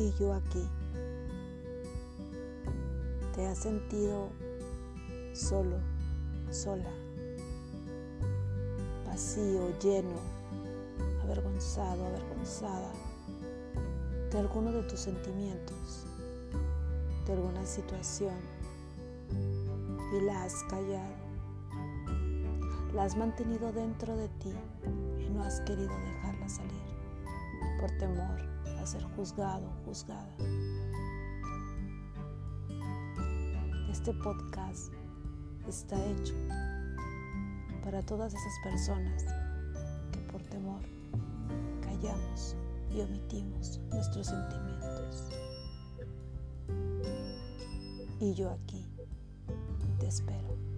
y yo aquí. ¿Te has sentido solo, sola, vacío, lleno, avergonzado, avergonzada de alguno de tus sentimientos, de alguna situación y la has callado? La has mantenido dentro de ti y no has querido dejarla salir por temor a ser juzgado o juzgada. Este podcast está hecho para todas esas personas que por temor callamos y omitimos nuestros sentimientos. Y yo aquí te espero.